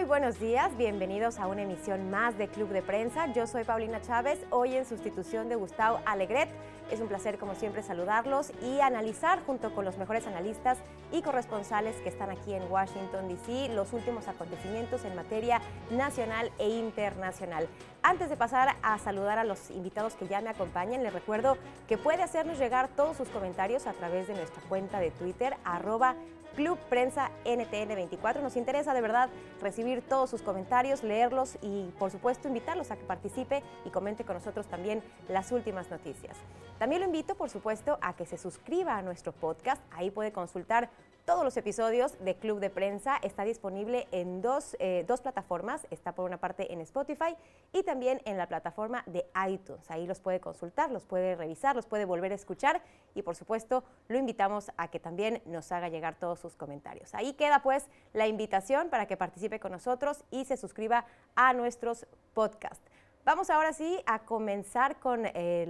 Muy buenos días, bienvenidos a una emisión más de Club de Prensa. Yo soy Paulina Chávez, hoy en sustitución de Gustavo Alegret. Es un placer, como siempre, saludarlos y analizar junto con los mejores analistas y corresponsales que están aquí en Washington, D.C., los últimos acontecimientos en materia nacional e internacional. Antes de pasar a saludar a los invitados que ya me acompañan, les recuerdo que puede hacernos llegar todos sus comentarios a través de nuestra cuenta de Twitter, arroba Club Prensa NTN24. Nos interesa de verdad recibir todos sus comentarios, leerlos y por supuesto invitarlos a que participe y comente con nosotros también las últimas noticias. También lo invito, por supuesto, a que se suscriba a nuestro podcast. Ahí puede consultar todos los episodios de Club de Prensa. Está disponible en dos, eh, dos, plataformas. Está por una parte en Spotify y también en la plataforma de iTunes. Ahí los puede consultar, los puede revisar, los puede volver a escuchar y por supuesto lo invitamos a que también nos haga llegar todos sus comentarios. Ahí queda pues la invitación para que participe con nosotros y se suscriba a nuestros podcasts. Vamos ahora sí a comenzar con eh,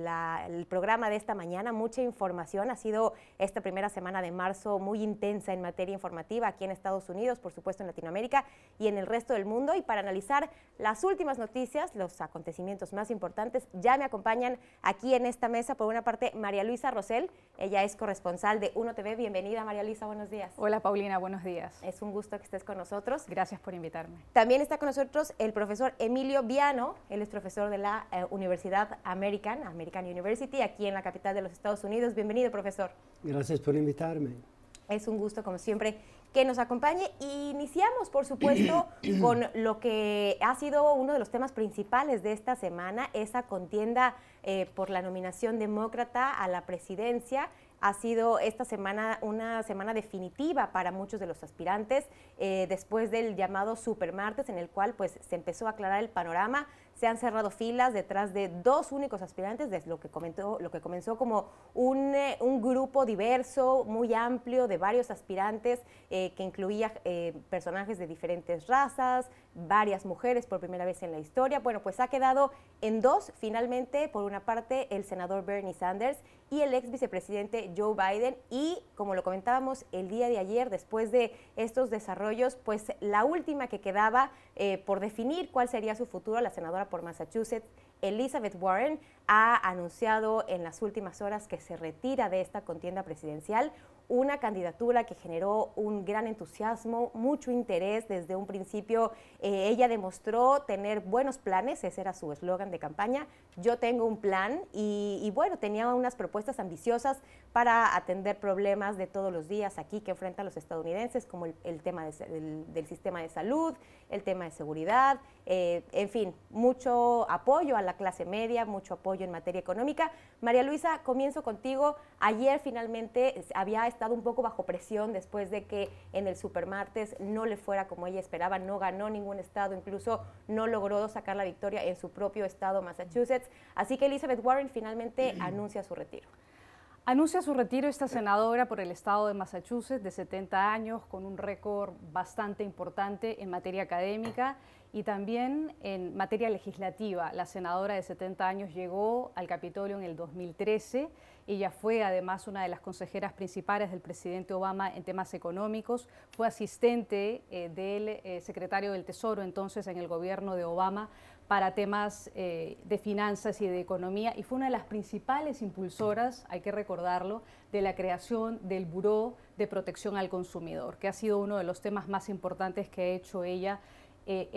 el programa de esta mañana. Mucha información. Ha sido esta primera semana de marzo muy intensa en materia informativa aquí en Estados Unidos, por supuesto en Latinoamérica y en el resto del mundo. Y para analizar las últimas noticias, los acontecimientos más importantes, ya me acompañan aquí en esta mesa, por una parte, María Luisa Rosell. Ella es corresponsal de Uno TV. Bienvenida, María Luisa. Buenos días. Hola, Paulina. Buenos días. Es un gusto que estés con nosotros. Gracias por invitarme. También está con nosotros el profesor Emilio Viano. Él es profesor de la eh, Universidad American, American University, aquí en la capital de los Estados Unidos. Bienvenido, profesor. Gracias por invitarme. Es un gusto, como siempre, que nos acompañe. Iniciamos, por supuesto, con lo que ha sido uno de los temas principales de esta semana, esa contienda eh, por la nominación demócrata a la presidencia ha sido esta semana una semana definitiva para muchos de los aspirantes, eh, después del llamado Supermartes, en el cual pues se empezó a aclarar el panorama se han cerrado filas detrás de dos únicos aspirantes, desde lo que, comentó, lo que comenzó como un, eh, un grupo diverso, muy amplio, de varios aspirantes, eh, que incluía eh, personajes de diferentes razas, varias mujeres por primera vez en la historia. Bueno, pues ha quedado en dos, finalmente, por una parte, el senador Bernie Sanders y el ex vicepresidente Joe Biden. Y como lo comentábamos el día de ayer, después de estos desarrollos, pues la última que quedaba por definir cuál sería su futuro, la senadora por Massachusetts, Elizabeth Warren, ha anunciado en las últimas horas que se retira de esta contienda presidencial, una candidatura que generó un gran entusiasmo, mucho interés desde un principio. Eh, ella demostró tener buenos planes, ese era su eslogan de campaña, yo tengo un plan y, bueno, tenía unas propuestas ambiciosas para atender problemas de todos los días aquí que enfrentan los estadounidenses, como el, tema del, sistema de salud, el tema de seguridad, eh, en fin, mucho apoyo a la clase media, mucho apoyo en materia económica. María Luisa, comienzo contigo. Ayer finalmente había estado un poco bajo presión después de que en el supermartes no le fuera como ella esperaba, no ganó ningún estado, incluso no logró sacar la victoria en su propio estado, Massachusetts. Así que Elizabeth Warren finalmente anuncia su retiro. Anuncia su retiro esta senadora por el estado de Massachusetts de 70 años con un récord bastante importante en materia académica y también en materia legislativa. La senadora de 70 años llegó al Capitolio en el 2013. Ella fue además una de las consejeras principales del presidente Obama en temas económicos. Fue asistente eh, del eh, secretario del Tesoro entonces en el gobierno de Obama para temas eh, de finanzas y de economía y fue una de las principales impulsoras, hay que recordarlo, de la creación del Buró de Protección al Consumidor, que ha sido uno de los temas más importantes que ha hecho ella en,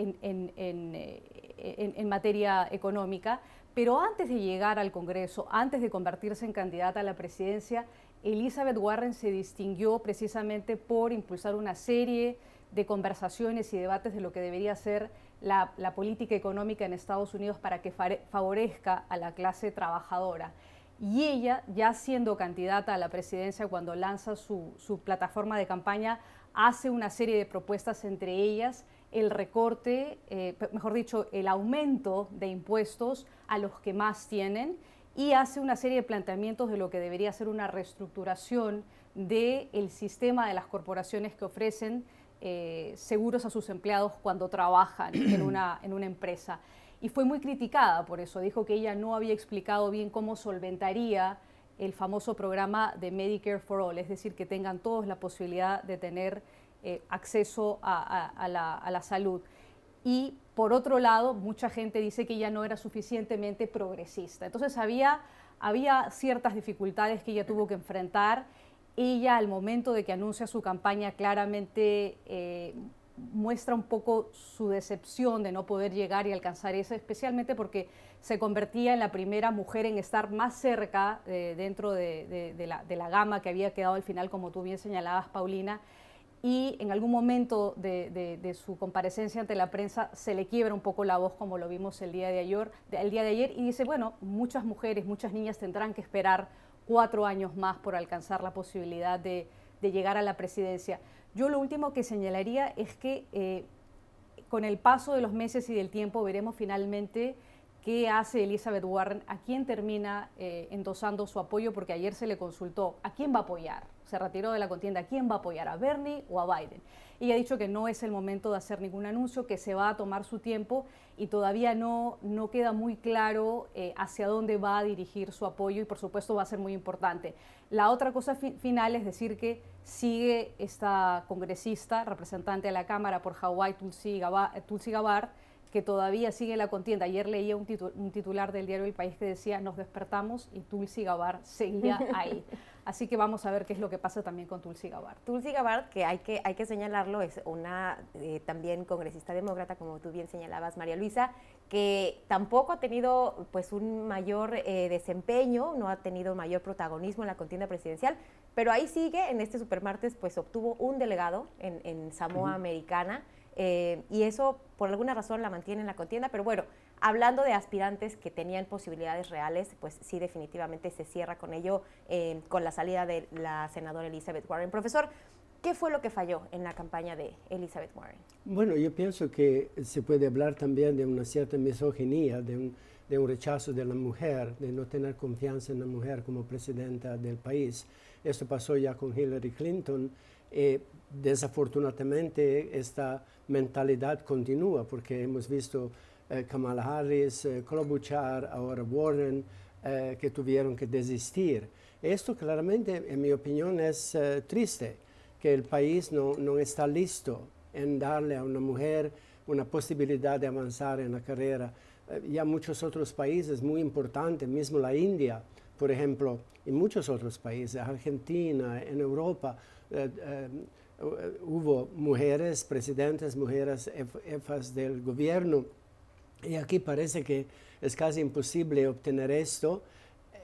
materia económica. Pero antes de llegar al Congreso, antes de convertirse en candidata a la presidencia, Elizabeth Warren se distinguió precisamente por impulsar una serie de conversaciones y debates de lo que debería ser la, política económica en Estados Unidos para que favorezca a la clase trabajadora. Y ella, ya siendo candidata a la presidencia, cuando lanza su, plataforma de campaña, hace una serie de propuestas, entre ellas el recorte, eh, mejor dicho, el aumento de impuestos a los que más tienen y hace una serie de planteamientos de lo que debería ser una reestructuración del sistema de las corporaciones que ofrecen eh, seguros a sus empleados cuando trabajan en una, en una empresa. Y fue muy criticada por eso. Dijo que ella no había explicado bien cómo solventaría el famoso programa de Medicare for All, es decir, que tengan todos la posibilidad de tener acceso a, la, a la salud. Y por otro lado, mucha gente dice que ella no era suficientemente progresista. Entonces había, había ciertas dificultades que ella tuvo que enfrentar. Ella al momento de que anuncia su campaña claramente eh, muestra un poco su decepción de no poder llegar y alcanzar eso, especialmente porque se convertía en la primera mujer en estar más cerca eh, dentro de, la, de la gama que había quedado al final, como tú bien señalabas, Paulina y en algún momento de, su comparecencia ante la prensa se le quiebra un poco la voz como lo vimos el día de ayer, el día de ayer y dice, bueno, muchas mujeres, muchas niñas tendrán que esperar cuatro años más por alcanzar la posibilidad de, llegar a la presidencia. Yo lo último que señalaría es que eh, con el paso de los meses y del tiempo veremos finalmente qué hace Elizabeth Warren, a quién termina eh, endosando su apoyo, porque ayer se le consultó a quién va a apoyar se retiró de la contienda, ¿quién va a apoyar? ¿A Bernie o a Biden? Y ha dicho que no es el momento de hacer ningún anuncio, que se va a tomar su tiempo y todavía no, no queda muy claro eh, hacia dónde va a dirigir su apoyo y por supuesto va a ser muy importante. La otra cosa final es decir que sigue esta congresista, representante de la Cámara por Hawái, Tulsi Gabbard, que todavía sigue la contienda. Ayer leía un, titular del diario El País que decía, nos despertamos y Tulsi Gabbard seguía ahí. Así que vamos a ver qué es lo que pasa también con Tulsi Gabbard. Tulsi Gabbard, que hay que, hay que señalarlo, es una eh, también congresista demócrata, como tú bien señalabas, María Luisa, que tampoco ha tenido pues un mayor eh, desempeño, no ha tenido mayor protagonismo en la contienda presidencial, pero ahí sigue, en este supermartes pues obtuvo un delegado en, Samoa Americana, eh, y eso por alguna razón la mantiene en la contienda, pero bueno, hablando de aspirantes que tenían posibilidades reales, pues sí definitivamente se cierra con ello, eh, con la salida de la senadora Elizabeth Warren. Profesor, ¿qué fue lo que falló en la campaña de Elizabeth Warren? Bueno, yo pienso que se puede hablar también de una cierta misoginia, de un, de un rechazo de la mujer, de no tener confianza en la mujer como presidenta del país. Esto pasó ya con Hillary Clinton. Eh, desafortunadamente esta mentalidad continúa porque hemos visto Kamala Harris, eh, Klobuchar, ahora Warren, eh, que tuvieron que desistir. Esto claramente, en mi opinión, es triste, que el país no, no está listo en darle a una mujer una posibilidad de avanzar en la carrera. ya muchos otros países muy importantes, mismo la India, por ejemplo, y muchos otros países, Argentina, en Europa, hubo mujeres presidentes, mujeres jefas del gobierno, y aquí parece que es casi imposible obtener esto.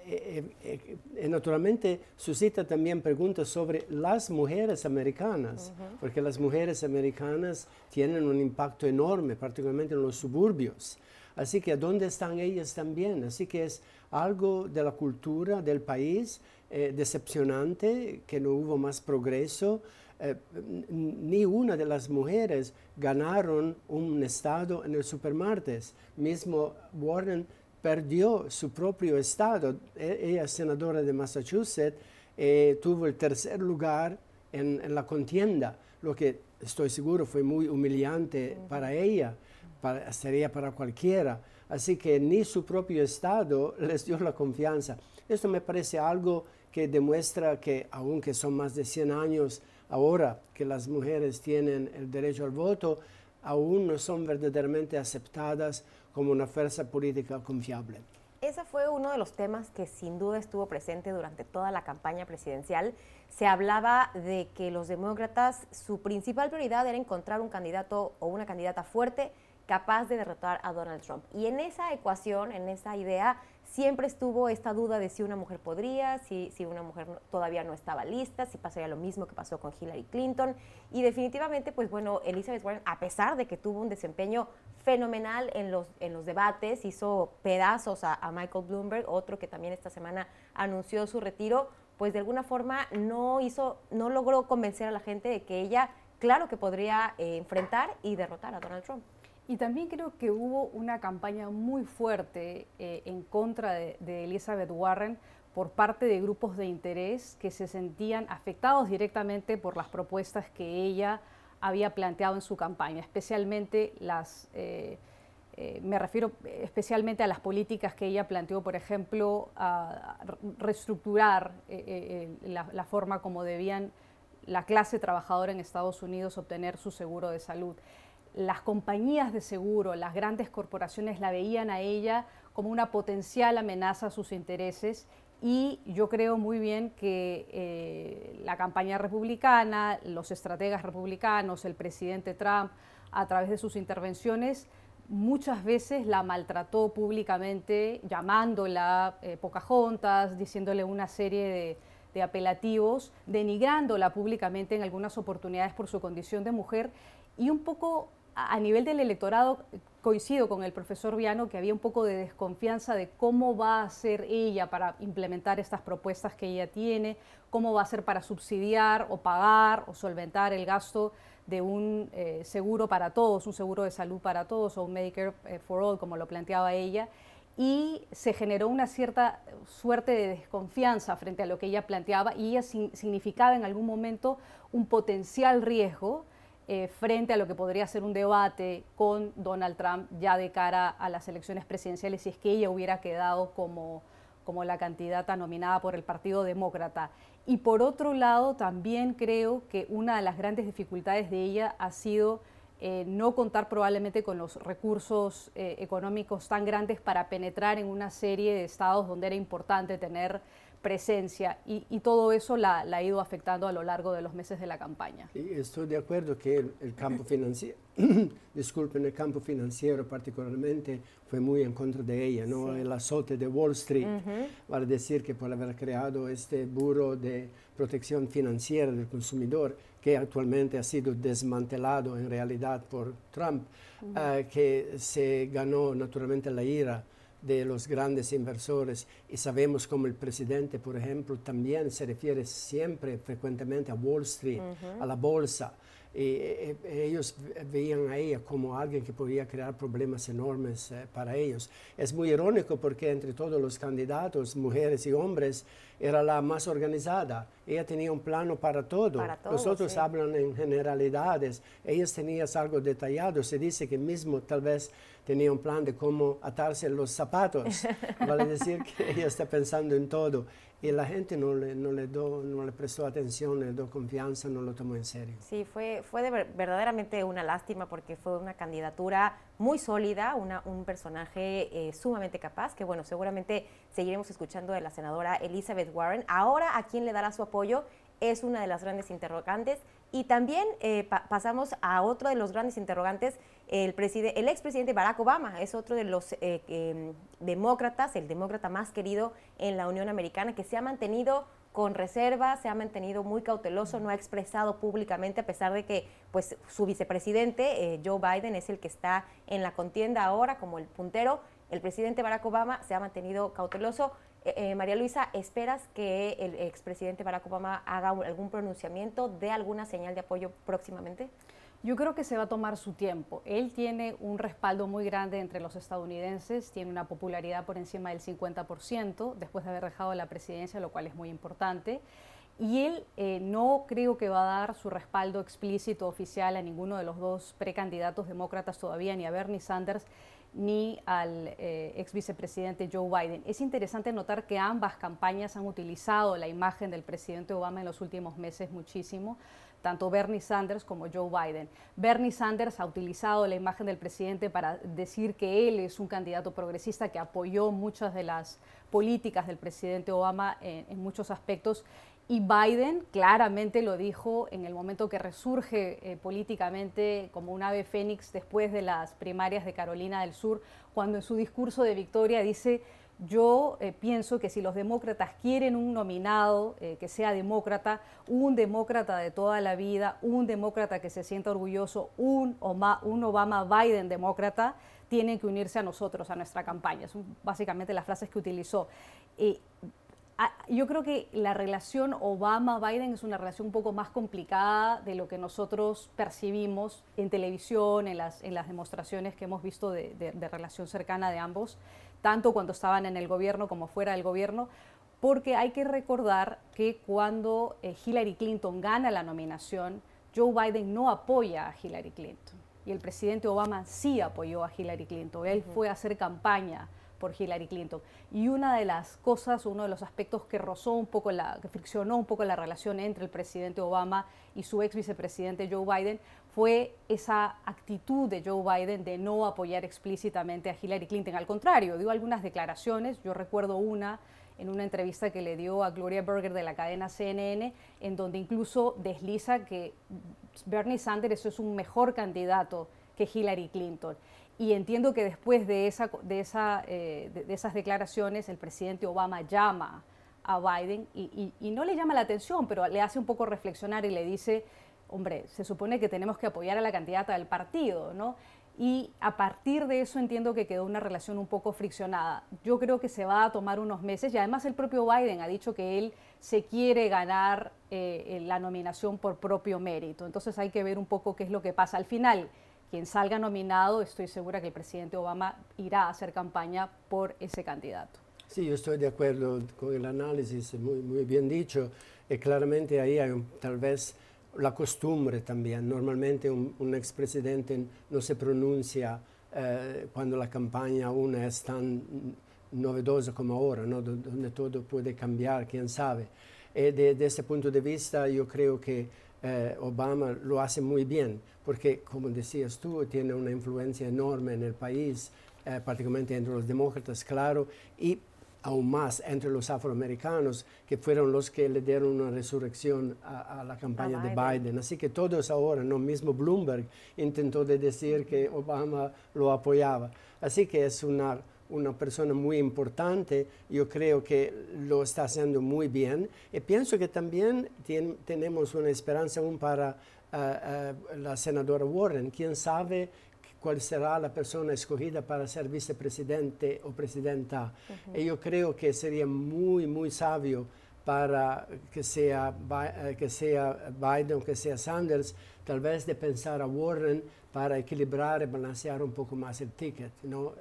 Eh, eh, eh, naturalmente suscita también preguntas sobre las mujeres americanas, porque las mujeres americanas tienen un impacto enorme, particularmente en los suburbios. Así que ¿dónde están ellas también? Así que es algo de la cultura del país decepcionante, que no hubo más progreso. Eh, ni una de las mujeres ganaron un estado en el supermartes. Mismo Warren perdió su propio estado. E, ella senadora de Massachusetts, eh, tuvo el tercer lugar en, la contienda, lo que estoy seguro fue muy humillante para ella, sería para cualquiera. Así que ni su propio estado les dio la confianza. Esto me parece algo que demuestra que, aunque son más de 100 años, ahora que las mujeres tienen el derecho al voto, aún no son verdaderamente aceptadas como una fuerza política confiable. Ese fue uno de los temas que sin duda estuvo presente durante toda la campaña presidencial. Se hablaba de que los demócratas, su principal prioridad era encontrar un candidato o una candidata fuerte capaz de derrotar a Donald Trump. Y en esa ecuación, en esa idea, siempre estuvo esta duda de si una mujer podría, si, si una mujer todavía no estaba lista, si pasaría lo mismo que pasó con Hillary Clinton. Y definitivamente, pues bueno, Elizabeth Warren, a pesar de que tuvo un desempeño fenomenal en los, en los debates, hizo pedazos a, Michael Bloomberg, otro que también esta semana anunció su retiro, pues de alguna forma no hizo, no logró convencer a la gente de que ella, claro que podría eh, enfrentar y derrotar a Donald Trump. Y también creo que hubo una campaña muy fuerte eh, en contra de, Elizabeth Warren por parte de grupos de interés que se sentían afectados directamente por las propuestas que ella había planteado en su campaña, especialmente las, eh, eh, me refiero especialmente a las políticas que ella planteó, por ejemplo, a reestructurar la, la, forma como debían la clase trabajadora en Estados Unidos obtener su seguro de salud. Las compañías de seguro, las grandes corporaciones la veían a ella como una potencial amenaza a sus intereses. Y yo creo muy bien que eh, la campaña republicana, los estrategas republicanos, el presidente Trump, a través de sus intervenciones, muchas veces la maltrató públicamente, llamándola eh, Pocahontas, diciéndole una serie de, de apelativos, denigrándola públicamente en algunas oportunidades por su condición de mujer. Y un poco a nivel del electorado, coincido con el profesor Viano que había un poco de desconfianza de cómo va a ser ella para implementar estas propuestas que ella tiene, cómo va a ser para subsidiar o pagar o solventar el gasto de un eh, seguro para todos, un seguro de salud para todos o un Medicare eh, for All, como lo planteaba ella. Y se generó una cierta suerte de desconfianza frente a lo que ella planteaba y ella significaba en algún momento un potencial riesgo eh, frente a lo que podría ser un debate con Donald Trump ya de cara a las elecciones presidenciales si es que ella hubiera quedado como, como la candidata nominada por el Partido Demócrata. Y por otro lado, también creo que una de las grandes dificultades de ella ha sido eh, no contar probablemente con los recursos eh, económicos tan grandes para penetrar en una serie de estados donde era importante tener presencia y, todo eso la, ha ido afectando a lo largo de los meses de la campaña. estoy de acuerdo que el, campo financiero, disculpen, el campo financiero particularmente fue muy en contra de ella, ¿no? El azote de Wall Street, vale decir que por haber creado este Buro de Protección Financiera del Consumidor, que actualmente ha sido desmantelado en realidad por Trump, eh, que se ganó naturalmente la ira de los grandes inversores y sabemos como el presidente, por ejemplo, también se refiere siempre, frecuentemente a Wall Street, a la bolsa. Y, eh, eh, ellos veían a ella como alguien que podía crear problemas enormes eh, para ellos. Es muy irónico porque entre todos los candidatos, mujeres y hombres, era la más organizada. Ella tenía un plano para todo. los otros hablan en generalidades. Ellas tenían algo detallado. Se dice que mismo tal vez tenía un plan de cómo atarse los zapatos. vale decir que ella está pensando en todo y la gente no le, no le, do, no le prestó atención, le dio confianza, no lo tomó en serio. Sí, fue, fue de verdaderamente una lástima porque fue una candidatura muy sólida, una, un personaje eh, sumamente capaz, que bueno, seguramente seguiremos escuchando de la senadora Elizabeth Warren. Ahora, ¿a quién le dará su apoyo? Es una de las grandes interrogantes. Y también eh, pasamos a otro de los grandes interrogantes, el, el expresidente Barack Obama es otro de los eh, em, demócratas, el demócrata más querido en la Unión Americana, que se ha mantenido con reserva, se ha mantenido muy cauteloso, no ha expresado públicamente, a pesar de que pues, su vicepresidente, eh, Joe Biden, es el que está en la contienda ahora como el puntero. El presidente Barack Obama se ha mantenido cauteloso. Eh, María Luisa, ¿esperas que el expresidente Barack Obama haga algún pronunciamiento, dé alguna señal de apoyo próximamente? Yo creo que se va a tomar su tiempo. Él tiene un respaldo muy grande entre los estadounidenses, tiene una popularidad por encima del 50% después de haber dejado la presidencia, lo cual es muy importante. Y él eh, no creo que va a dar su respaldo explícito oficial a ninguno de los dos precandidatos demócratas todavía, ni a Bernie Sanders ni al eh, ex vicepresidente Joe Biden. Es interesante notar que ambas campañas han utilizado la imagen del presidente Obama en los últimos meses muchísimo tanto Bernie Sanders como Joe Biden. Bernie Sanders ha utilizado la imagen del presidente para decir que él es un candidato progresista que apoyó muchas de las políticas del presidente Obama en, muchos aspectos. Y Biden claramente lo dijo en el momento que resurge eh, políticamente como un ave fénix después de las primarias de Carolina del Sur, cuando en su discurso de victoria dice yo eh, pienso que si los demócratas quieren un nominado eh, que sea demócrata, un demócrata de toda la vida, un demócrata que se sienta orgulloso, un, un Obama-Biden demócrata, tienen que unirse a nosotros, a nuestra campaña. Son básicamente las frases que utilizó. Yo creo que la relación Obama-Biden es una relación un poco más complicada de lo que nosotros percibimos en televisión, en las, en las demostraciones que hemos visto de, de relación cercana de ambos tanto cuando estaban en el gobierno como fuera del gobierno, porque hay que recordar que cuando eh, Hillary Clinton gana la nominación, Joe Biden no apoya a Hillary Clinton y el presidente Obama sí apoyó a Hillary Clinton. Él fue a hacer campaña por Hillary Clinton. Y una de las cosas, uno de los aspectos que rozó un poco, la, que friccionó un poco la relación entre el presidente Obama y su ex vicepresidente Joe Biden fue esa actitud de Joe Biden de no apoyar explícitamente a Hillary Clinton. Al contrario, dio algunas declaraciones, yo recuerdo una en una entrevista que le dio a Gloria Berger de la cadena CNN, en donde incluso desliza que Bernie Sanders es un mejor candidato que Hillary Clinton. Y entiendo que después de, esa, de, esa, eh, de, esas declaraciones, el presidente Obama llama a Biden y, y, no le llama la atención, pero le hace un poco reflexionar y le dice, hombre, se supone que tenemos que apoyar a la candidata del partido, ¿no? Y a partir de eso entiendo que quedó una relación un poco friccionada. Yo creo que se va a tomar unos meses y además el propio Biden ha dicho que él se quiere ganar eh, la nominación por propio mérito. Entonces hay que ver un poco qué es lo que pasa. Al final, quien salga nominado, estoy segura que el presidente Obama irá a hacer campaña por ese candidato. Sí, yo estoy de acuerdo con el análisis, muy, muy bien dicho. Y claramente ahí hay tal vez la costumbre también. Normalmente un, un expresidente no se pronuncia eh, cuando la campaña aún es tan novedosa como ahora, ¿no? donde todo puede cambiar, quién sabe. Y desde ese punto de vista yo creo que eh, Obama lo hace muy bien, porque como decías tú, tiene una influencia enorme en el país, eh, particularmente entre los demócratas, claro, y aún más entre los afroamericanos, que fueron los que le dieron una resurrección a, la campaña de Biden. Así que todos ahora, no mismo Bloomberg intentó de decir que Obama lo apoyaba. Así que es una una persona muy importante, yo creo que lo está haciendo muy bien y pienso que también tenemos una esperanza aún para eh, eh, la senadora Warren, quién sabe cuál será la persona escogida para ser vicepresidente o presidenta. Y yo creo que sería muy, muy sabio para que sea, eh, que sea Biden o que sea Sanders, tal vez de pensar a Warren para equilibrar y balancear un poco más el ticket. ¿no?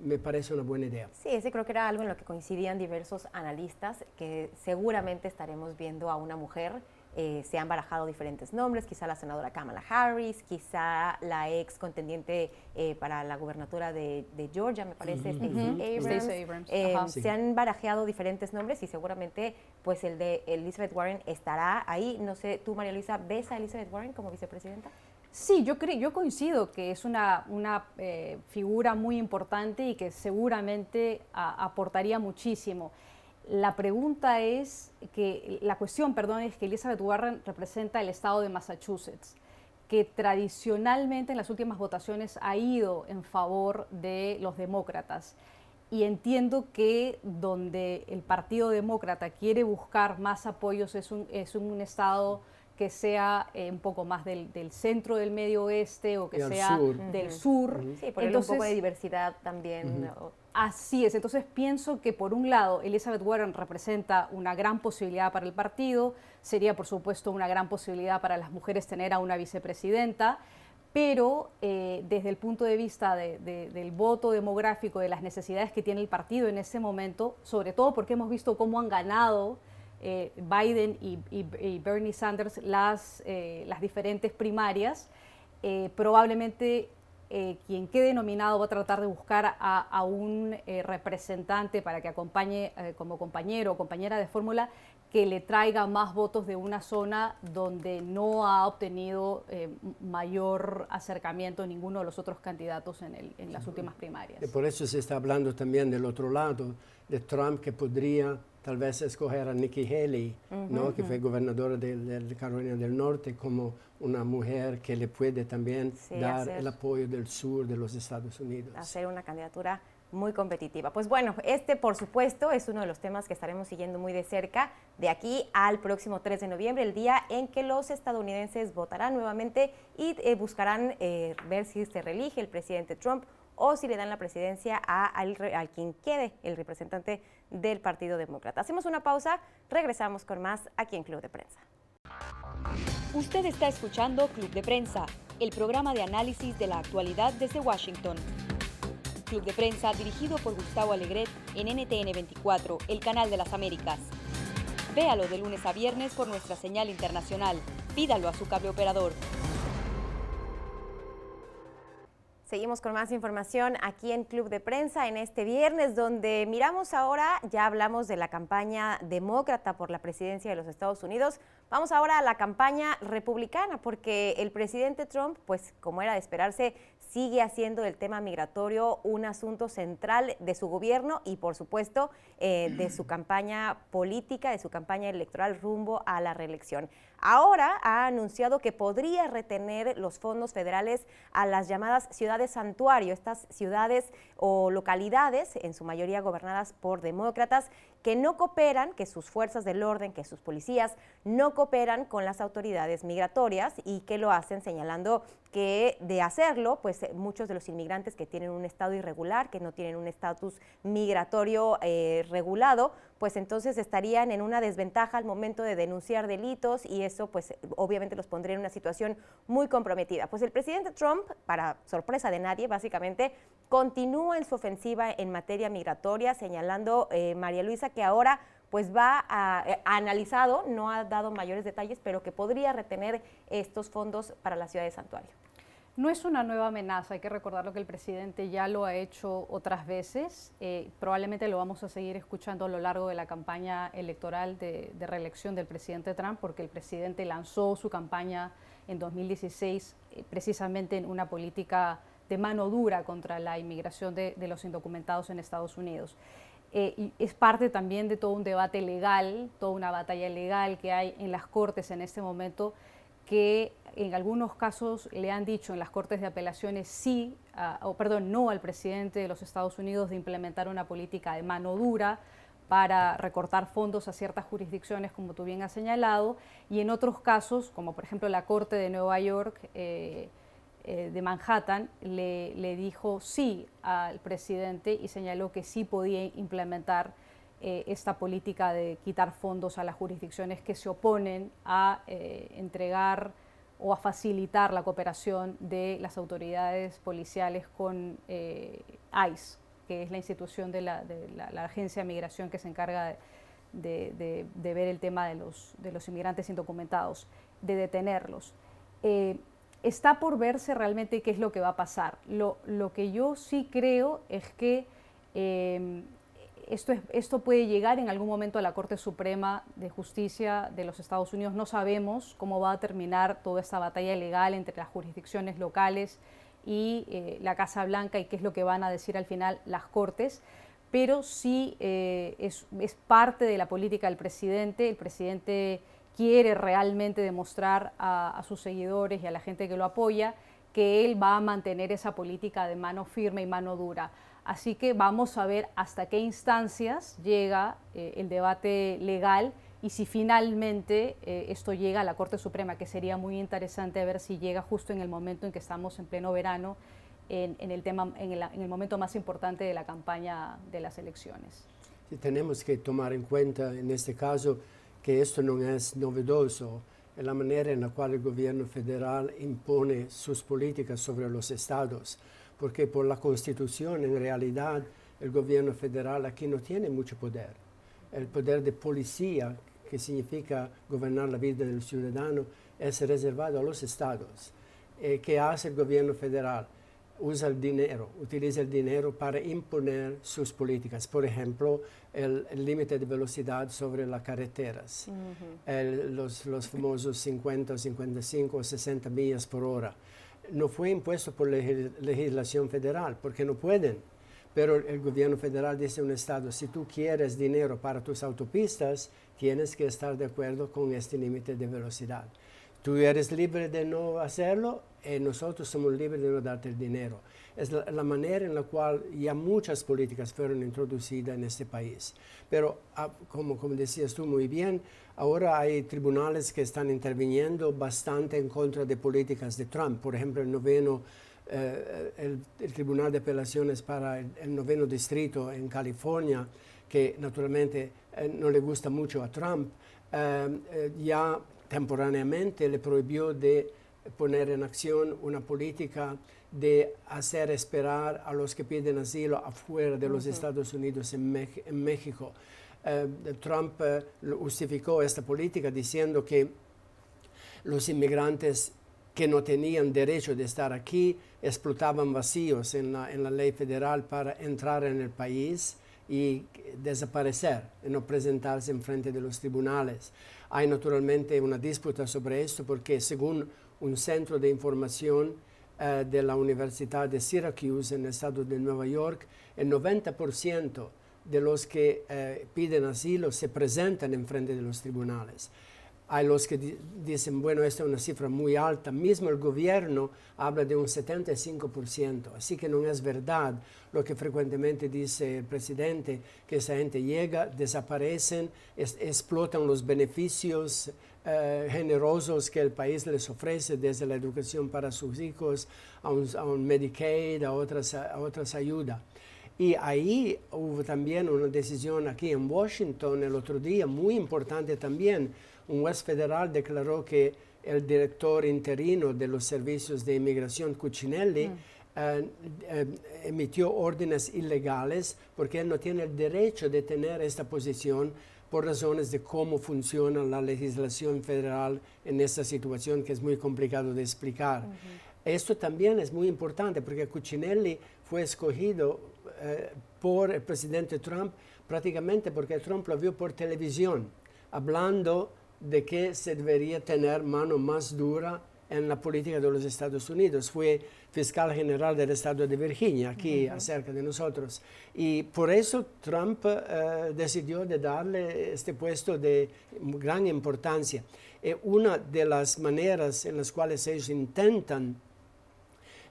Me parece una buena idea. Sí, ese creo que era algo en lo que coincidían diversos analistas, que seguramente estaremos viendo a una mujer. Eh, se han barajado diferentes nombres, quizá la senadora Kamala Harris, quizá la ex contendiente eh, para la gubernatura de, Georgia, me parece, Stacey Abrams. Eh, se han barajeado diferentes nombres y seguramente pues el de Elizabeth Warren estará ahí. No sé, tú María Luisa, ¿ves a Elizabeth Warren como vicepresidenta? Sí, yo, creo, yo coincido que es una, una eh, figura muy importante y que seguramente aportaría muchísimo. La pregunta es que, la cuestión, perdón, es que Elizabeth Warren representa el estado de Massachusetts, que tradicionalmente en las últimas votaciones ha ido en favor de los demócratas. Y entiendo que donde el Partido Demócrata quiere buscar más apoyos es un, es un estado que sea eh, un poco más del, centro del medio oeste o que sea del sur. Sí, por Entonces, un poco de diversidad también. Así es, entonces pienso que por un lado Elizabeth Warren representa una gran posibilidad para el partido, sería por supuesto una gran posibilidad para las mujeres tener a una vicepresidenta, pero eh, desde el punto de vista del voto demográfico, de las necesidades que tiene el partido en ese momento, sobre todo porque hemos visto cómo han ganado eh, Biden y, Bernie Sanders las, eh, las diferentes primarias, eh, probablemente quien quede nominado va a tratar de buscar a, a un representante para que acompañe como compañero o compañera de fórmula que le traiga más votos de una zona donde no ha obtenido mayor acercamiento ninguno de los otros candidatos en, el, en las últimas primarias. por eso se está hablando también del otro lado, de Trump que podría tal vez escoger a Nikki Haley, ¿no? que fue gobernadora de, Carolina del Norte, como una mujer que le puede también dar el apoyo del sur de los Estados Unidos. Hacer una candidatura muy competitiva. Pues bueno, este por supuesto es uno de los temas que estaremos siguiendo muy de cerca de aquí al próximo 3 de noviembre, el día en que los estadounidenses votarán nuevamente y eh, buscarán eh, ver si se reelige el presidente Trump o si le dan la presidencia a, al, quien quede el representante del Partido Demócrata. Hacemos una pausa, regresamos con más aquí en Club de Prensa. Usted está escuchando Club de Prensa, el programa de análisis de la actualidad desde Washington. Club de Prensa dirigido por Gustavo Alegret en NTN 24, el canal de las Américas. Véalo de lunes a viernes por nuestra señal internacional. Pídalo a su cable operador. Seguimos con más información aquí en Club de Prensa en este viernes, donde miramos ahora, ya hablamos de la campaña demócrata por la presidencia de los Estados Unidos, vamos ahora a la campaña republicana, porque el presidente Trump, pues como era de esperarse, sigue haciendo el tema migratorio un asunto central de su gobierno y por supuesto eh, de su campaña política, de su campaña electoral rumbo a la reelección. Ahora ha anunciado que podría retener los fondos federales a las llamadas ciudades santuario, estas ciudades o localidades, en su mayoría gobernadas por demócratas, que no cooperan, que sus fuerzas del orden, que sus policías no cooperan con las autoridades migratorias y que lo hacen señalando que de hacerlo, pues muchos de los inmigrantes que tienen un estado irregular, que no tienen un estatus migratorio eh, regulado, pues entonces estarían en una desventaja al momento de denunciar delitos y eso pues obviamente los pondría en una situación muy comprometida. Pues el presidente Trump, para sorpresa de nadie, básicamente continúa en su ofensiva en materia migratoria, señalando eh, María Luisa que ahora pues va a, eh, analizado, no ha dado mayores detalles, pero que podría retener estos fondos para la ciudad de Santuario. No es una nueva amenaza, hay que recordar lo que el presidente ya lo ha hecho otras veces. Eh, probablemente lo vamos a seguir escuchando a lo largo de la campaña electoral de, reelección del presidente Trump, porque el presidente lanzó su campaña en 2016 eh, precisamente en una política de mano dura contra la inmigración de los indocumentados en Estados Unidos. Eh, es parte también de todo un debate legal, toda una batalla legal que hay en las Cortes en este momento, que en algunos casos le han dicho en las Cortes de Apelaciones sí, o perdón, no al presidente de los Estados Unidos de implementar una política de mano dura para recortar fondos a ciertas jurisdicciones, como tú bien has señalado, y en otros casos, como por ejemplo la Corte de Nueva York, eh, eh, de Manhattan le, dijo sí al presidente y señaló que sí podía implementar eh, esta política de quitar fondos a las jurisdicciones que se oponen a eh, entregar o a facilitar la cooperación de las autoridades policiales con ICE, que es la institución de la, Agencia de Migración que se encarga de, ver el tema de los, de los inmigrantes indocumentados, de detenerlos está por verse realmente qué es lo que va a pasar. Lo, que yo sí creo es que em, esto, esto puede llegar en algún momento a la Corte Suprema de Justicia de los Estados Unidos. No sabemos cómo va a terminar toda esta batalla legal entre las jurisdicciones locales y eh, la Casa Blanca y qué es lo que van a decir al final las Cortes pero sí eh, es, es, parte de la política del presidente. El presidente quiere realmente demostrar a, sus seguidores y a la gente que lo apoya que él va a mantener esa política de mano firme y mano dura. Así que vamos a ver hasta qué instancias llega eh, el debate legal y si finalmente eh, esto llega a la Corte Suprema, que sería muy interesante ver si llega justo en el momento en que estamos en pleno verano, en, el, tema, en el, momento más importante de la campaña de las elecciones. tenemos que tomar en cuenta en este caso que esto no es novedoso, es la manera en la cual el gobierno federal impone sus políticas sobre los estados, porque por la constitución en realidad el gobierno federal aquí no tiene mucho poder. El poder de policía, que significa gobernar la vida del ciudadano, es reservado a los estados. Eh, ¿Qué hace el gobierno federal? Usa el dinero, utiliza el dinero para imponer sus políticas. Por ejemplo, el, límite de velocidad sobre las carreteras, los, los, famosos 50, 55 o 60 millas por hora. No fue impuesto por legislación federal, porque no pueden. Pero el gobierno federal dice a un Estado, si tú quieres dinero para tus autopistas, tienes que estar de acuerdo con este límite de velocidad. Tú eres libre de no hacerlo eh, nosotros somos libres de no darte el dinero. Es la, manera en la cual ya muchas políticas fueron introducidas en este país. Pero, ah, como, como decías tú muy bien, ahora hay tribunales que están interviniendo bastante en contra de políticas de Trump. Por ejemplo, el noveno eh, el, Tribunal de Apelaciones para el, noveno distrito en California, que naturalmente eh, no le gusta mucho a Trump, ya temporáneamente le prohibió de poner en acción una política de hacer esperar a los que piden asilo afuera de los Estados Unidos en, México. Eh, Trump eh, justificó esta política diciendo que los inmigrantes que no tenían derecho de estar aquí explotaban vacíos en la, en la ley federal para entrar en el país y desaparecer y no presentarse en frente de los tribunales. Hay naturalmente una disputa sobre esto porque según un centro de información eh, de la Universidad de Syracuse en el estado de Nueva York, el 90% de los que eh, piden asilo se presentan en frente de los tribunales. Hay los que dicen, bueno, esta es una cifra muy alta. Mismo el gobierno habla de un 75%. Así que no es verdad lo que frecuentemente dice el presidente, que esa gente llega, desaparecen, explotan los beneficios eh, generosos que el país les ofrece, desde la educación para sus hijos, a un, Medicaid, a otras, a otras ayudas. Y ahí hubo también una decisión aquí en Washington el otro día, muy importante también, un juez federal declaró que el director interino de los servicios de inmigración, Cuccinelli, mm. eh, eh, emitió órdenes ilegales porque él no tiene el derecho de tener esta posición por razones de cómo funciona la legislación federal en esta situación que es muy complicado de explicar. Esto también es muy importante porque Cuccinelli fue escogido eh, por el presidente Trump prácticamente porque Trump lo vio por televisión, hablando de que se debería tener mano más dura en la política de los Estados Unidos. Fue fiscal general del estado de Virginia, aquí cerca de nosotros. Y por eso Trump eh, decidió de darle este puesto de gran importancia. Eh, una de las maneras en las cuales ellos intentan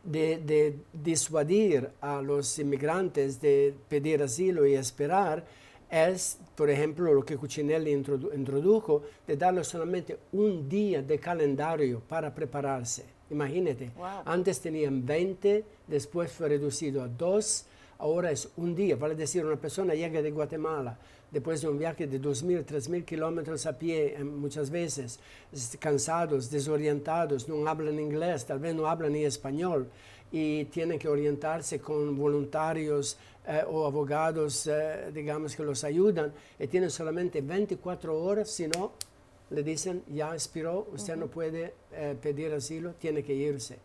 de, de disuadir a los inmigrantes de pedir asilo y esperar es, por ejemplo, lo que Cuccinelli introdujo, de darle solamente un día de calendario para prepararse. Imagínate, antes tenían 20, después fue reducido a dos, ahora es un día. Vale decir, una persona llega de Guatemala después de un viaje de 2.000, 3.000 kilómetros a pie eh, muchas veces, cansados, desorientados, no hablan inglés, tal vez no hablan ni español y tienen que orientarse con voluntarios eh, o abogados, eh, digamos, que los ayudan, y tienen solamente 24 horas, si no, le dicen, ya expiró, usted no puede eh, pedir asilo, tiene que irse.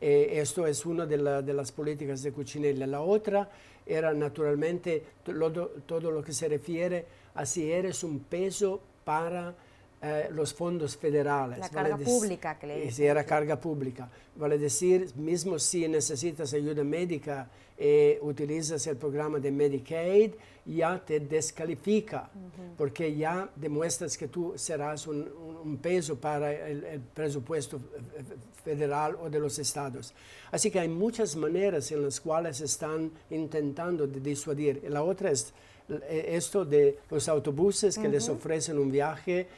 esto es una de, las políticas de Cuccinella. La otra era naturalmente todo lo que se refiere a si eres un peso para eh, los fondos federales. La carga pública que le Si era carga pública. Vale decir, mismo si necesitas ayuda médica y eh, utilizas el programa de Medicaid, ya te descalifica, porque ya demuestras que tú serás un, peso para el, presupuesto federal o de los estados. Así que hay muchas maneras en las cuales están intentando de disuadir. La otra es eh, esto de los autobuses que les ofrecen un viaje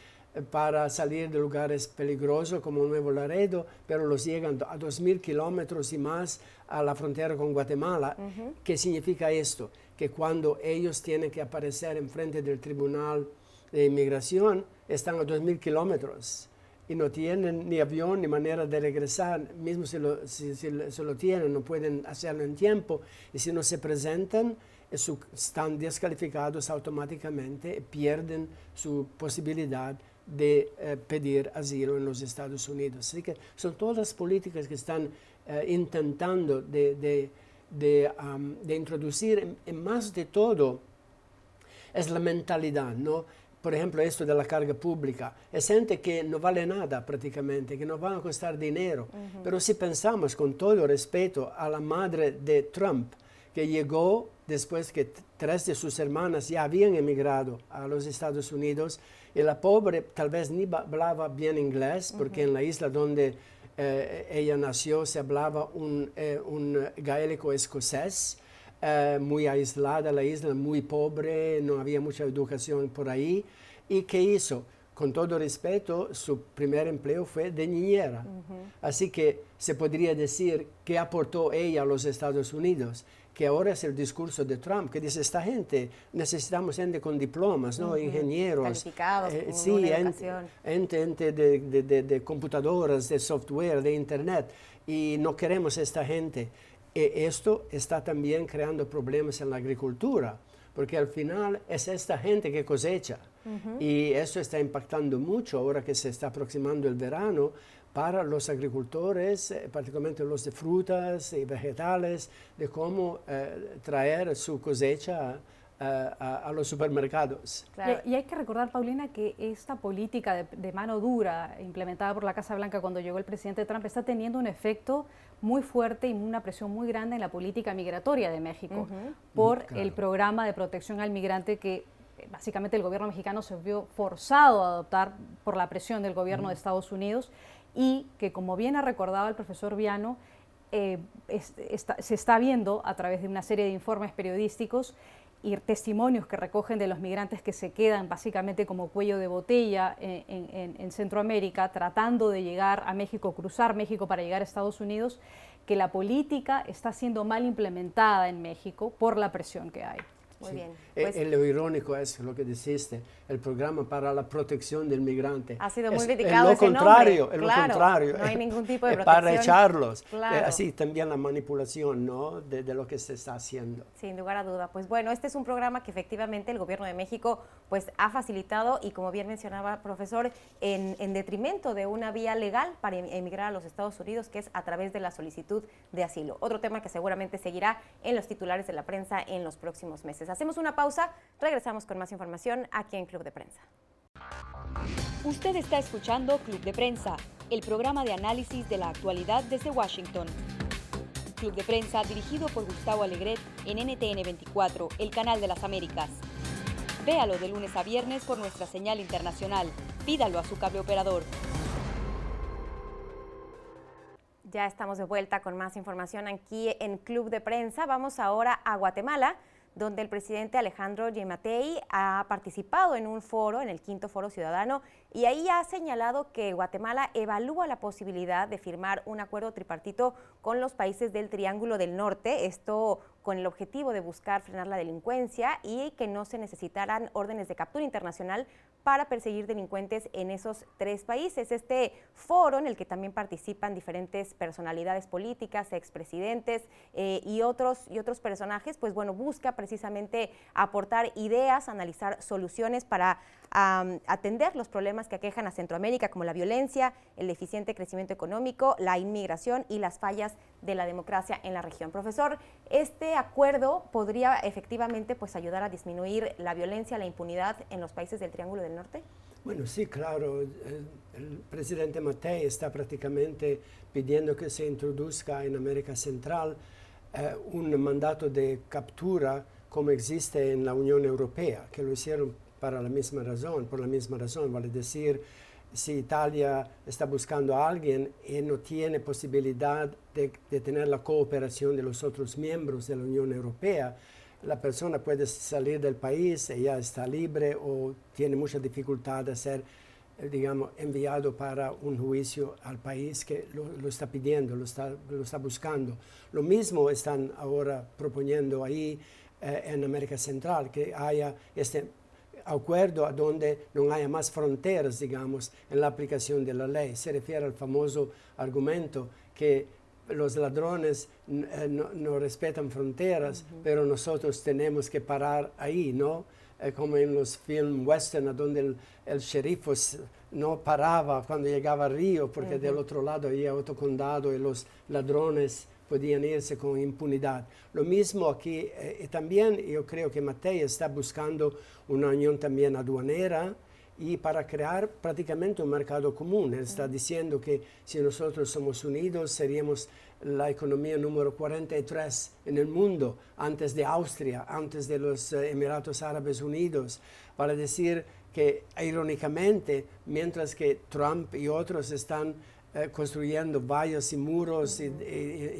para salir de lugares peligrosos como Nuevo Laredo, pero los llegan a 2.000 kilómetros y más a la frontera con Guatemala. ¿Qué significa esto? Que cuando ellos tienen que aparecer en frente del Tribunal de Inmigración, están a 2.000 kilómetros y no tienen ni avión ni manera de regresar, mismo si lo, si, lo tienen, no pueden hacerlo en tiempo, y si no se presentan, están descalificados automáticamente, pierden su posibilidad de eh, pedir asilo en los Estados Unidos. Así que son todas las políticas que están eh, intentando de, introducir, en, más de todo, es la mentalidad, ¿no? Por ejemplo, esto de la carga pública. Es gente que no vale nada prácticamente, que no va a costar dinero. Pero si pensamos con todo respeto a la madre de Trump, que llegó después que tres de sus hermanas ya habían emigrado a los Estados Unidos, y la pobre tal vez ni hablaba bien inglés, porque en la isla donde eh, ella nació se hablaba un, eh, gaélico escocés, eh, muy aislada la isla, muy pobre, no había mucha educación por ahí. ¿Y qué hizo? Con todo respeto, su primer empleo fue de niñera. Así que se podría decir que aportó ella a los Estados Unidos que ahora es el discurso de Trump, que dice, esta gente, necesitamos gente con diplomas, ¿no? ingenieros. Calificados, eh, sí, gente, de, computadoras, de software, de internet, y no queremos esta gente. E esto está también creando problemas en la agricultura, porque al final es esta gente que cosecha. Y eso está impactando mucho ahora que se está aproximando el verano, para los agricultores, eh, particularmente los de frutas y vegetales, de cómo eh, traer su cosecha a, los supermercados. Y, hay que recordar, Paulina, que esta política de, mano dura implementada por la Casa Blanca cuando llegó el presidente Trump está teniendo un efecto muy fuerte y una presión muy grande en la política migratoria de México por el programa de protección al migrante que eh, básicamente el gobierno mexicano se vio forzado a adoptar por la presión del gobierno de Estados Unidos y que, como bien ha recordado el profesor Viano, eh, se está viendo a través de una serie de informes periodísticos y testimonios que recogen de los migrantes que se quedan básicamente como cuello de botella en, Centroamérica, tratando de llegar a México, cruzar México para llegar a Estados Unidos, que la política está siendo mal implementada en México por la presión que hay. Muy bien. Eh, pues lo irónico es lo que dijiste, el programa para la protección del migrante. Ha sido muy criticado es lo contrario, es lo contrario. No hay ningún tipo de protección. Para echarlos. Eh, así también la manipulación ¿no? de, lo que se está haciendo. Sin lugar a duda. Pues bueno, este es un programa que efectivamente el gobierno de México pues ha facilitado y como bien mencionaba profesor, en, en detrimento de una vía legal para em, emigrar a los Estados Unidos, que es a través de la solicitud de asilo. Otro tema que seguramente seguirá en los titulares de la prensa en los próximos meses. Hacemos una pausa, regresamos con más información aquí en Club de Prensa. Usted está escuchando Club de Prensa, el programa de análisis de la actualidad desde Washington. Club de Prensa dirigido por Gustavo Alegret en NTN 24, el canal de las Américas. Véalo de lunes a viernes por nuestra señal internacional. Pídalo a su cable operador. Ya estamos de vuelta con más información aquí en Club de Prensa. Vamos ahora a Guatemala donde el presidente Alejandro Yamatei ha participado en un foro, en el quinto foro ciudadano, y ahí ha señalado que Guatemala evalúa la posibilidad de firmar un acuerdo tripartito con los países del Triángulo del Norte, esto con el objetivo de buscar frenar la delincuencia y que no se necesitaran órdenes de captura internacional para perseguir delincuentes en esos tres países. Este foro en el que también participan diferentes personalidades políticas, expresidentes eh, y, otros, y otros personajes, pues bueno, busca precisamente aportar ideas, analizar soluciones para atender los problemas que aquejan a Centroamérica, como la violencia, el eficiente crecimiento económico, la inmigración y las fallas de la democracia en la región. Profesor, este acuerdo podría efectivamente pues, ayudar a disminuir la violencia, la impunidad en los países del Triángulo del Norte. Bueno, sí, claro. El, presidente Matei está prácticamente pidiendo que se introduzca en América Central eh, un mandato de captura como existe en la Unión Europea, que lo hicieron para la misma razón, por la misma razón, vale decir, si Italia está buscando a alguien y no tiene posibilidad de, de, tener la cooperación de los otros miembros de la Unión Europea, la persona puede salir del país, ella está libre o tiene mucha dificultad de ser, eh, digamos, enviado para un juicio al país que lo, está pidiendo, lo está, lo está, buscando. Lo mismo están ahora proponiendo ahí eh, en América Central, que haya este acuerdo a donde no haya más fronteras, digamos, en la aplicación de la ley. Se refiere al famoso argumento que los ladrones eh, no, respetan fronteras, pero nosotros tenemos que parar ahí, ¿no? Eh, como en los films western, donde el, el sheriff no paraba cuando llegaba a Río, porque del otro lado había otro condado y los ladrones podían irse con impunidad. Lo mismo aquí, eh, también yo creo que Matei está buscando una unión también aduanera y para crear prácticamente un mercado común. Él está diciendo que si nosotros somos unidos seríamos la economía número 43 en el mundo, antes de Austria, antes de los eh, Emiratos Árabes Unidos, para decir que irónicamente, mientras que Trump y otros están eh, construyendo vallas y muros y,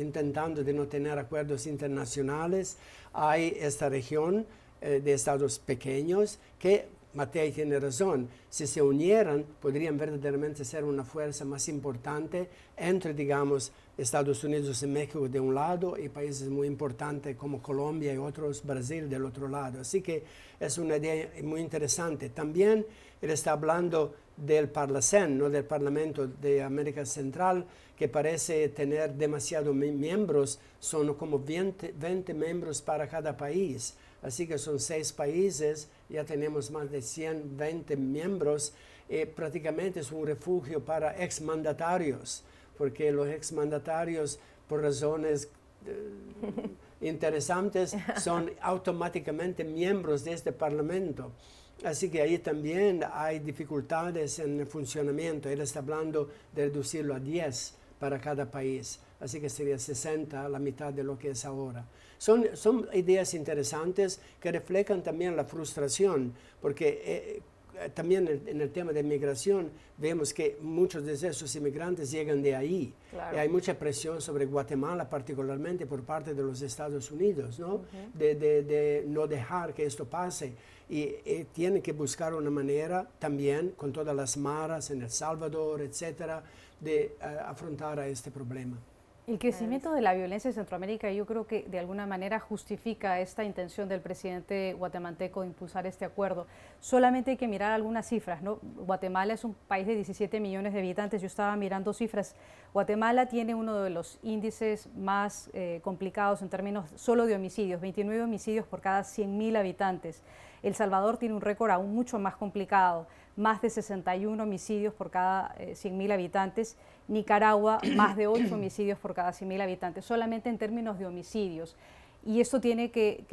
intentando de no tener acuerdos internacionales. Hay esta región eh, de estados pequeños que Matei tiene razón, si se unieran podrían verdaderamente ser una fuerza más importante entre, digamos, Estados Unidos y México de un lado y países muy importantes como Colombia y otros, Brasil del otro lado. Así que es una idea muy interesante. También él está hablando del Parlacen, ¿no? del Parlamento de América Central, que parece tener demasiados miembros, son como 20, 20, miembros para cada país. Así que son seis países, ya tenemos más de 120 miembros eh, prácticamente es un refugio para exmandatarios, porque los exmandatarios, por razones eh, interesantes, son automáticamente miembros de este Parlamento. Así que ahí también hay dificultades en el funcionamiento. Él está hablando de reducirlo a 10 para cada país. Así que sería 60, la mitad de lo que es ahora. Son, son ideas interesantes que reflejan también la frustración, porque eh, también en, el tema de migración vemos que muchos de esos inmigrantes llegan de ahí. Y hay mucha presión sobre Guatemala, particularmente por parte de los Estados Unidos, ¿no? de, de, de, no dejar que esto pase. Y, y tienen que buscar una manera también, con todas las maras en El Salvador, etcétera, de uh, afrontar a este problema. El crecimiento de la violencia en Centroamérica yo creo que de alguna manera justifica esta intención del presidente guatemalteco de impulsar este acuerdo. Solamente hay que mirar algunas cifras. Guatemala es un país de 17 millones de habitantes. Yo estaba mirando cifras. Guatemala tiene uno de los índices más eh, complicados en términos solo de homicidios, 29 homicidios por cada 100.000 habitantes. El Salvador tiene un récord aún mucho más complicado, más de 61 homicidios por cada 100.000 eh, habitantes. Nicaragua, más de 8 homicidios por cada 100.000 habitantes, solamente en términos de homicidios. Y esto tiene que,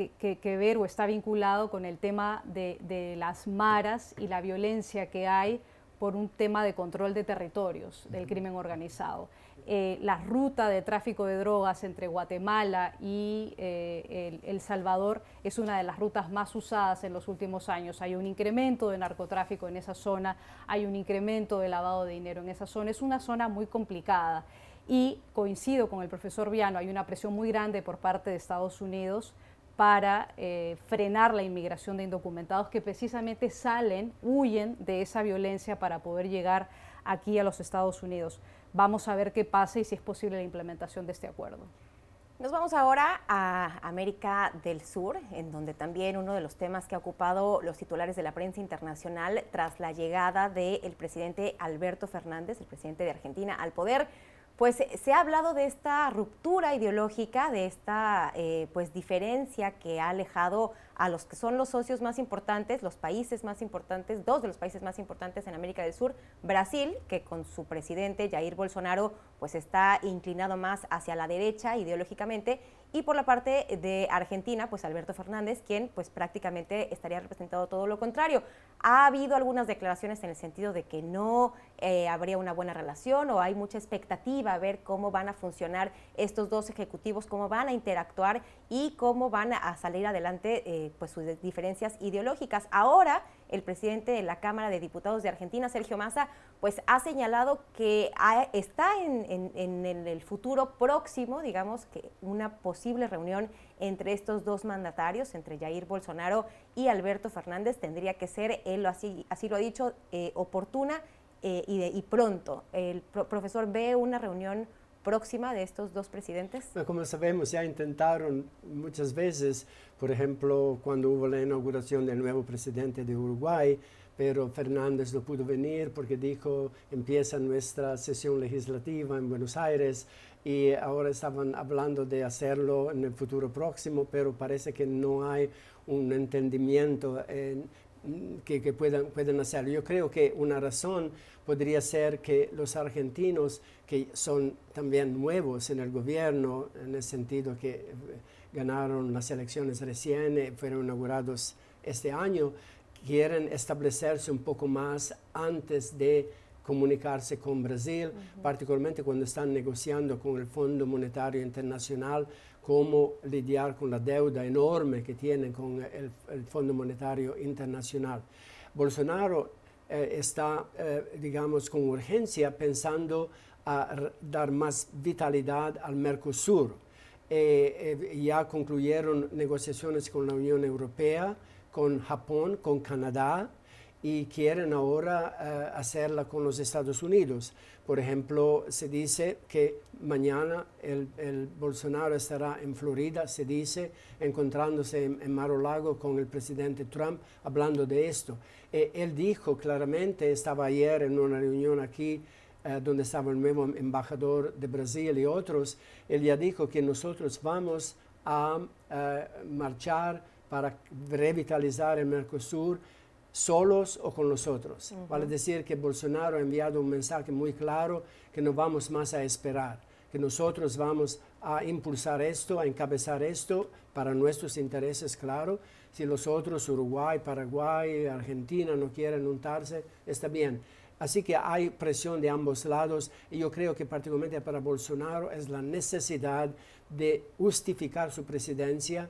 ver o está vinculado con el tema de, de las maras y la violencia que hay por un tema de control de territorios del crimen organizado. Eh, la ruta de tráfico de drogas entre Guatemala y eh, el, Salvador es una de las rutas más usadas en los últimos años. Hay un incremento de narcotráfico en esa zona, hay un incremento de lavado de dinero en esa zona. Es una zona muy complicada y coincido con el profesor Viano, hay una presión muy grande por parte de Estados Unidos para eh, frenar la inmigración de indocumentados que precisamente salen, huyen de esa violencia para poder llegar aquí a los Estados Unidos. Vamos a ver qué pasa y si es posible la implementación de este acuerdo. Nos vamos ahora a América del Sur, en donde también uno de los temas que ha ocupado los titulares de la prensa internacional tras la llegada del presidente Alberto Fernández, el presidente de Argentina, al poder, pues se ha hablado de esta ruptura ideológica, de esta eh, pues diferencia que ha alejado a los que son los socios más importantes, los países más importantes, dos de los países más importantes en América del Sur, Brasil, que con su presidente Jair Bolsonaro pues está inclinado más hacia la derecha ideológicamente, y por la parte de Argentina, pues Alberto Fernández, quien pues prácticamente estaría representado todo lo contrario. Ha habido algunas declaraciones en el sentido de que no eh, habría una buena relación o hay mucha expectativa a ver cómo van a funcionar estos dos ejecutivos, cómo van a interactuar y cómo van a salir adelante eh, pues sus diferencias ideológicas. Ahora el presidente de la Cámara de Diputados de Argentina, Sergio Massa, pues ha señalado que está en, el futuro próximo, digamos, que una posible reunión entre estos dos mandatarios, entre Jair Bolsonaro y Alberto Fernández, tendría que ser, él así, así lo ha dicho, eh, oportuna eh, y, pronto. El profesor ve una reunión próxima de estos dos presidentes? Como sabemos, ya intentaron muchas veces, por ejemplo, cuando hubo la inauguración del nuevo presidente de Uruguay, pero Fernández no pudo venir porque dijo, empieza nuestra sesión legislativa en Buenos Aires y ahora estaban hablando de hacerlo en el futuro próximo, pero parece que no hay un entendimiento en, que, que, puedan, pueden hacerlo. Yo creo que una razón podría ser que los argentinos, que son también nuevos en el gobierno, en el sentido que eh, ganaron las elecciones recién, eh, fueron inaugurados este año, quieren establecerse un poco más antes de comunicarse con Brasil, particularmente cuando están negociando con el Fondo Monetario Internacional cómo lidiar con la deuda enorme que tienen con el, el Fondo Monetario Internacional. Bolsonaro eh, está, eh, digamos, con urgencia pensando a dar más vitalidad al Mercosur. Eh, ya concluyeron negociaciones con la Unión Europea, con Japón, con Canadá y quieren ahora hacerla con los Estados Unidos. Por ejemplo, se dice que mañana el, Bolsonaro estará en Florida, se dice, encontrándose en, Mar-a-Lago con el presidente Trump, hablando de esto. Eh, él dijo claramente, estaba ayer en una reunión aquí, eh, donde estaba el nuevo embajador de Brasil y otros, él ya dijo que nosotros vamos a eh, marchar para revitalizar el Mercosur solos o con los otros. Vale decir que Bolsonaro ha enviado un mensaje muy claro que no vamos más a esperar, que nosotros vamos a impulsar esto, a encabezar esto para nuestros intereses, claro. Si los otros, Uruguay, Paraguay, Argentina, no quieren untarse, está bien. Así que hay presión de ambos lados y yo creo que particularmente para Bolsonaro es la necesidad de justificar su presidencia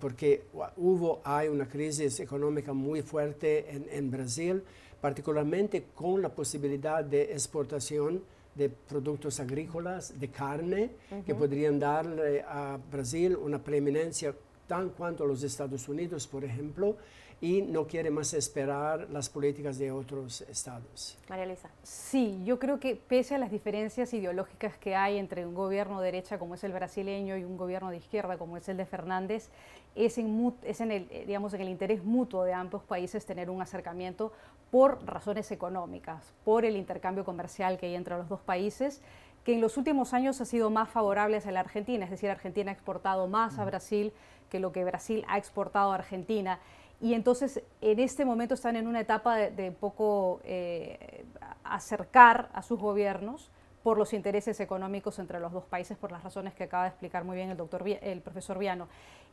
porque hubo, hay una crisis económica muy fuerte en, Brasil, particularmente con la posibilidad de exportación de productos agrícolas, de carne, que podrían darle a Brasil una preeminencia tan cuanto los Estados Unidos, por ejemplo, y no quiere más esperar las políticas de otros estados. María Luisa. Sí, yo creo que pese a las diferencias ideológicas que hay entre un gobierno de derecha como es el brasileño y un gobierno de izquierda como es el de Fernández, es en, es en, el, digamos, en el interés mutuo de ambos países tener un acercamiento por razones económicas, por el intercambio comercial que hay entre los dos países que en los últimos años ha sido más favorable a la Argentina, es decir, Argentina ha exportado más a Brasil que lo que Brasil ha exportado a Argentina y entonces en este momento están en una etapa de, poco eh, acercar a sus gobiernos por los intereses económicos entre los dos países, por las razones que acaba de explicar muy bien el, doctor, el profesor Viano.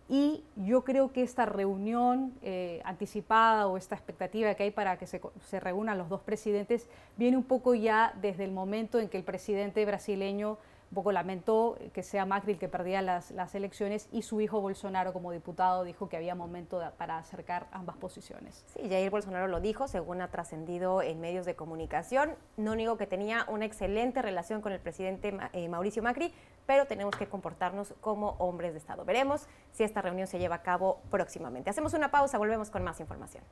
Y yo creo que esta reunión eh, anticipada o esta expectativa que hay para que se, se, reúnan los dos presidentes viene un poco ya desde el momento en que el presidente brasileño un poco lamentó que sea Macri el que perdía las, las, elecciones y su hijo Bolsonaro como diputado dijo que había momento para acercar ambas posiciones. Sí, Jair Bolsonaro lo dijo, según ha trascendido en medios de comunicación. No niego que tenía una excelente relación con el presidente eh, Mauricio Macri, pero tenemos que comportarnos como hombres de Estado. Veremos si esta reunión se lleva a cabo próximamente. Hacemos una pausa, volvemos con más información.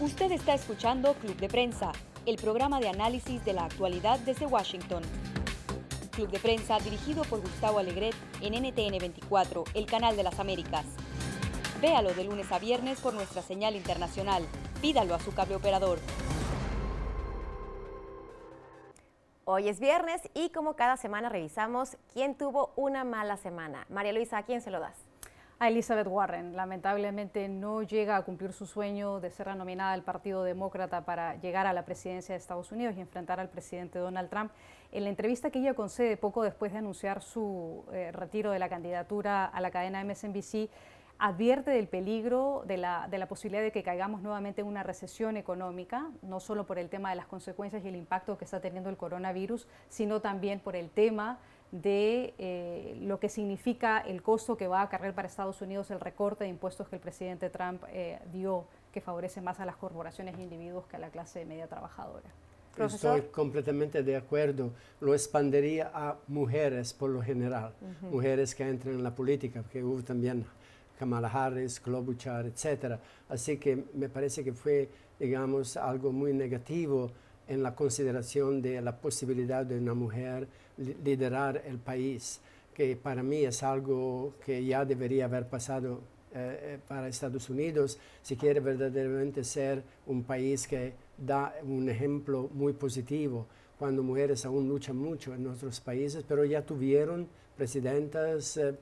Usted está escuchando Club de Prensa, el programa de análisis de la actualidad desde Washington. Club de Prensa dirigido por Gustavo Alegret en NTN 24, el canal de las Américas. Véalo de lunes a viernes por nuestra señal internacional. Pídalo a su cable operador. Hoy es viernes y como cada semana revisamos quién tuvo una mala semana. María Luisa, ¿a quién se lo das? a Elizabeth Warren. Lamentablemente no llega a cumplir su sueño de ser nominada al Partido Demócrata para llegar a la presidencia de Estados Unidos y enfrentar al presidente Donald Trump. En la entrevista que ella concede poco después de anunciar su eh, retiro de la candidatura a la cadena MSNBC, advierte del peligro, de la, posibilidad de que caigamos nuevamente en una recesión económica, no solo por el tema de las consecuencias y el impacto que está teniendo el coronavirus, sino también por el tema de eh, lo que significa el costo que va a cargar para Estados Unidos el recorte de impuestos que el presidente Trump eh, dio, que favorece más a las corporaciones e individuos que a la clase media trabajadora. Estoy completamente de acuerdo. Lo expandería a mujeres por lo general, mujeres que entran en la política, porque hubo también Kamala Harris, Klobuchar, etc. Así que me parece que fue, digamos, algo muy negativo en la consideración de la posibilidad de una mujer liderar el país, que para mí es algo que ya debería haber pasado eh, eh, para Estados Unidos si quiere verdaderamente ser un país que da un ejemplo muy positivo, cuando mujeres aún luchan mucho en nuestros países, pero ya tuvieron presidentas, eh,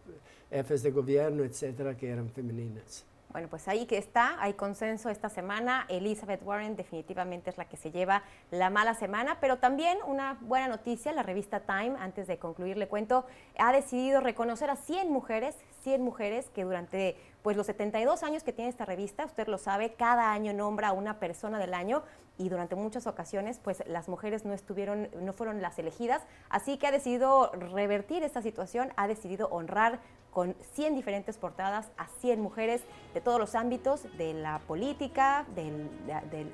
jefes de gobierno, etcétera, que eran femeninas. Bueno, pues ahí que está, hay consenso esta semana. Elizabeth Warren definitivamente es la que se lleva la mala semana, pero también una buena noticia, la revista Time, antes de concluir le cuento, ha decidido reconocer a 100 mujeres, 100 mujeres que durante pues los 72 años que tiene esta revista, usted lo sabe, cada año nombra a una persona del año y durante muchas ocasiones pues las mujeres no estuvieron no fueron las elegidas, así que ha decidido revertir esta situación, ha decidido honrar con 100 diferentes portadas a 100 mujeres de todos los ámbitos, de la política,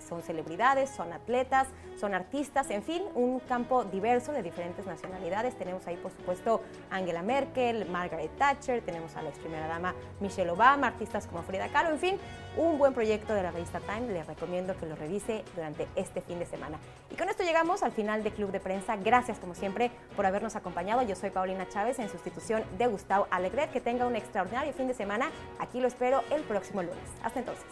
son celebridades, son atletas, son artistas, en fin, un campo diverso de diferentes nacionalidades. Tenemos ahí, por supuesto, Angela Merkel, Margaret Thatcher, tenemos a la ex primera dama Michelle Obama, artistas como Frida Kahlo, en fin, un buen proyecto de la revista Time. Les recomiendo que lo revise durante este fin de semana. Y con esto llegamos al final de Club de Prensa. Gracias, como siempre, por habernos acompañado. Yo soy Paulina Chávez en sustitución de Gustavo Alegret que tenga un extraordinario fin de semana. Aquí lo espero el próximo lunes. Hasta entonces.